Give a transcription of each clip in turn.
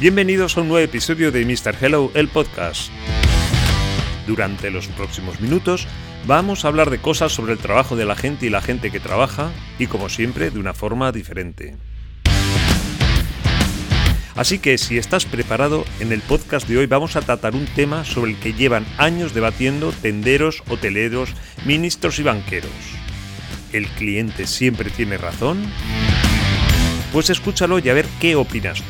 Bienvenidos a un nuevo episodio de Mr. Hello, el podcast. Durante los próximos minutos vamos a hablar de cosas sobre el trabajo de la gente y la gente que trabaja, y como siempre, de una forma diferente. Así que si estás preparado, en el podcast de hoy vamos a tratar un tema sobre el que llevan años debatiendo tenderos, hoteleros, ministros y banqueros. ¿El cliente siempre tiene razón? Pues escúchalo y a ver qué opinas tú.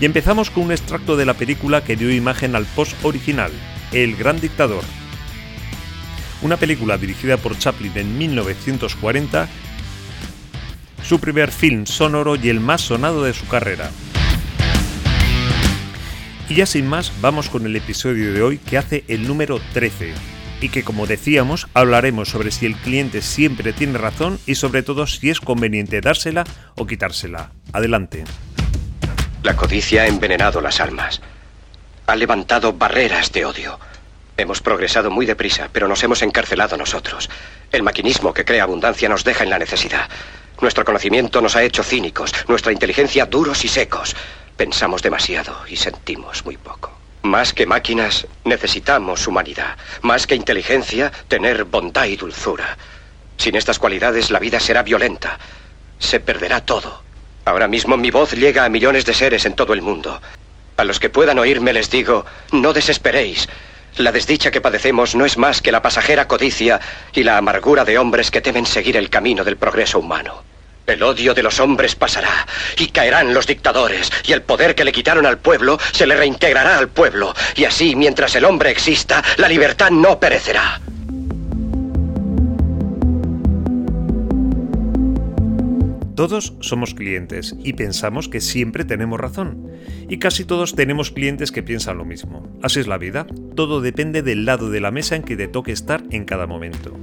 Y empezamos con un extracto de la película que dio imagen al post original, El Gran Dictador. Una película dirigida por Chaplin en 1940, su primer film sonoro y el más sonado de su carrera. Y ya sin más, vamos con el episodio de hoy que hace el número 13 y que como decíamos hablaremos sobre si el cliente siempre tiene razón y sobre todo si es conveniente dársela o quitársela. Adelante. La codicia ha envenenado las almas. Ha levantado barreras de odio. Hemos progresado muy deprisa, pero nos hemos encarcelado nosotros. El maquinismo que crea abundancia nos deja en la necesidad. Nuestro conocimiento nos ha hecho cínicos, nuestra inteligencia duros y secos. Pensamos demasiado y sentimos muy poco. Más que máquinas, necesitamos humanidad. Más que inteligencia, tener bondad y dulzura. Sin estas cualidades, la vida será violenta. Se perderá todo. Ahora mismo mi voz llega a millones de seres en todo el mundo. A los que puedan oírme les digo, no desesperéis. La desdicha que padecemos no es más que la pasajera codicia y la amargura de hombres que temen seguir el camino del progreso humano. El odio de los hombres pasará y caerán los dictadores y el poder que le quitaron al pueblo se le reintegrará al pueblo y así mientras el hombre exista la libertad no perecerá. Todos somos clientes y pensamos que siempre tenemos razón. Y casi todos tenemos clientes que piensan lo mismo. Así es la vida. Todo depende del lado de la mesa en que te toque estar en cada momento.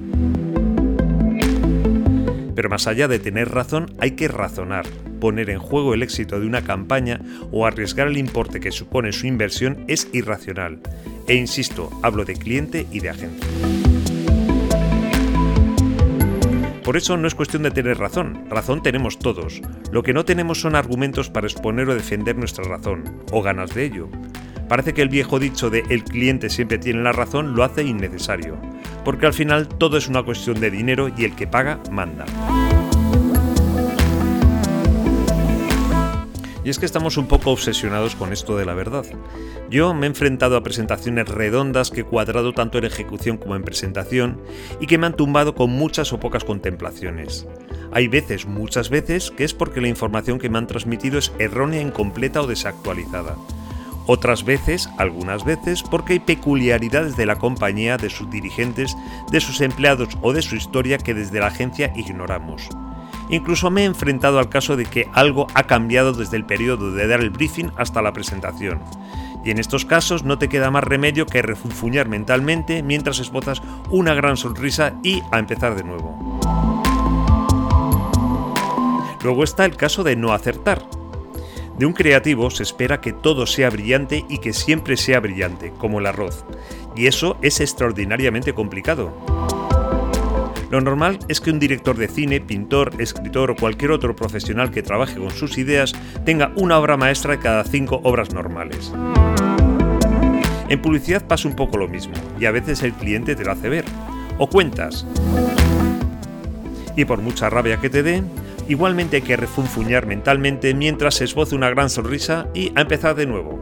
Pero más allá de tener razón, hay que razonar. Poner en juego el éxito de una campaña o arriesgar el importe que supone su inversión es irracional. E insisto, hablo de cliente y de agencia. Por eso no es cuestión de tener razón, razón tenemos todos. Lo que no tenemos son argumentos para exponer o defender nuestra razón, o ganas de ello. Parece que el viejo dicho de el cliente siempre tiene la razón lo hace innecesario, porque al final todo es una cuestión de dinero y el que paga manda. Y es que estamos un poco obsesionados con esto de la verdad. Yo me he enfrentado a presentaciones redondas que he cuadrado tanto en ejecución como en presentación y que me han tumbado con muchas o pocas contemplaciones. Hay veces, muchas veces, que es porque la información que me han transmitido es errónea, incompleta o desactualizada. Otras veces, algunas veces, porque hay peculiaridades de la compañía, de sus dirigentes, de sus empleados o de su historia que desde la agencia ignoramos. Incluso me he enfrentado al caso de que algo ha cambiado desde el periodo de dar el briefing hasta la presentación. Y en estos casos no te queda más remedio que refunfuñar mentalmente mientras esbozas una gran sonrisa y a empezar de nuevo. Luego está el caso de no acertar. De un creativo se espera que todo sea brillante y que siempre sea brillante, como el arroz. Y eso es extraordinariamente complicado. Lo normal es que un director de cine, pintor, escritor o cualquier otro profesional que trabaje con sus ideas tenga una obra maestra cada cinco obras normales. En publicidad pasa un poco lo mismo, y a veces el cliente te lo hace ver. O cuentas. Y por mucha rabia que te dé, igualmente hay que refunfuñar mentalmente mientras se esboce una gran sonrisa y a empezar de nuevo.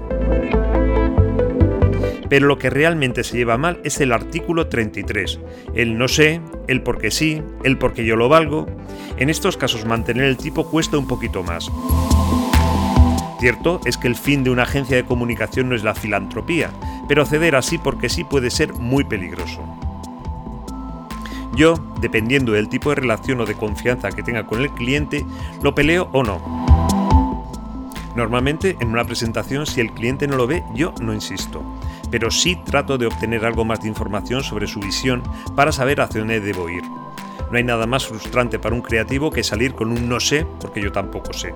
Pero lo que realmente se lleva mal es el artículo 33, el no sé, el porque sí, el porque yo lo valgo. En estos casos mantener el tipo cuesta un poquito más. Cierto es que el fin de una agencia de comunicación no es la filantropía, pero ceder así porque sí puede ser muy peligroso. Yo, dependiendo del tipo de relación o de confianza que tenga con el cliente, lo peleo o no. Normalmente en una presentación si el cliente no lo ve, yo no insisto pero sí trato de obtener algo más de información sobre su visión para saber hacia dónde debo ir. No hay nada más frustrante para un creativo que salir con un no sé, porque yo tampoco sé.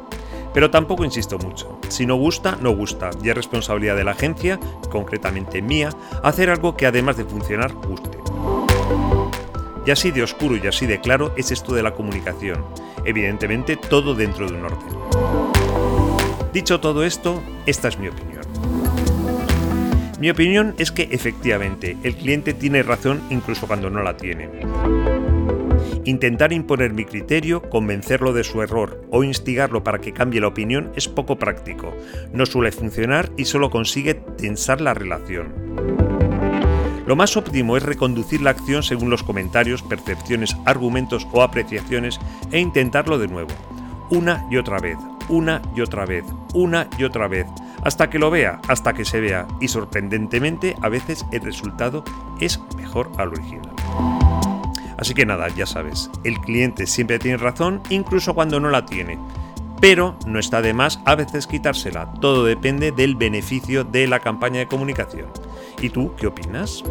Pero tampoco insisto mucho. Si no gusta, no gusta, y es responsabilidad de la agencia, concretamente mía, hacer algo que además de funcionar, guste. Y así de oscuro y así de claro es esto de la comunicación. Evidentemente todo dentro de un orden. Dicho todo esto, esta es mi opinión. Mi opinión es que efectivamente el cliente tiene razón incluso cuando no la tiene. Intentar imponer mi criterio, convencerlo de su error o instigarlo para que cambie la opinión es poco práctico, no suele funcionar y solo consigue tensar la relación. Lo más óptimo es reconducir la acción según los comentarios, percepciones, argumentos o apreciaciones e intentarlo de nuevo, una y otra vez, una y otra vez, una y otra vez, hasta que lo vea, hasta que se vea, y sorprendentemente a veces el resultado es mejor al original. Así que nada, ya sabes, el cliente siempre tiene razón, incluso cuando no la tiene. Pero no está de más a veces quitársela, todo depende del beneficio de la campaña de comunicación. ¿Y tú qué opinas?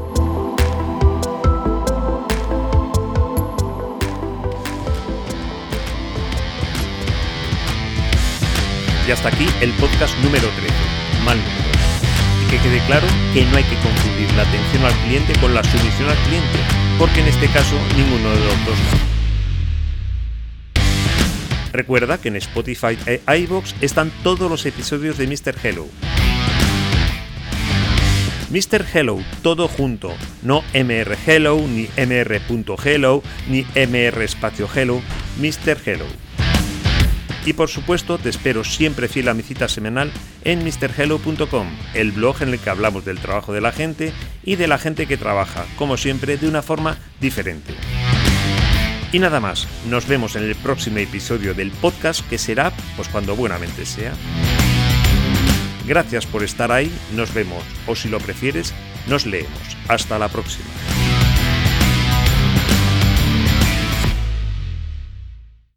Y hasta aquí el podcast número 13, mal número. Y que quede claro que no hay que confundir la atención al cliente con la sumisión al cliente, porque en este caso ninguno de los dos Recuerda que en Spotify e iVoox están todos los episodios de Mr. Hello. Mr. Hello, todo junto, no MR Hello, ni MR.hello, ni MR espacio Hello, Mr. Hello. Y por supuesto, te espero siempre fiel a mi cita semanal en MrHello.com, el blog en el que hablamos del trabajo de la gente y de la gente que trabaja, como siempre, de una forma diferente. Y nada más, nos vemos en el próximo episodio del podcast que será, pues cuando buenamente sea. Gracias por estar ahí, nos vemos, o si lo prefieres, nos leemos. Hasta la próxima.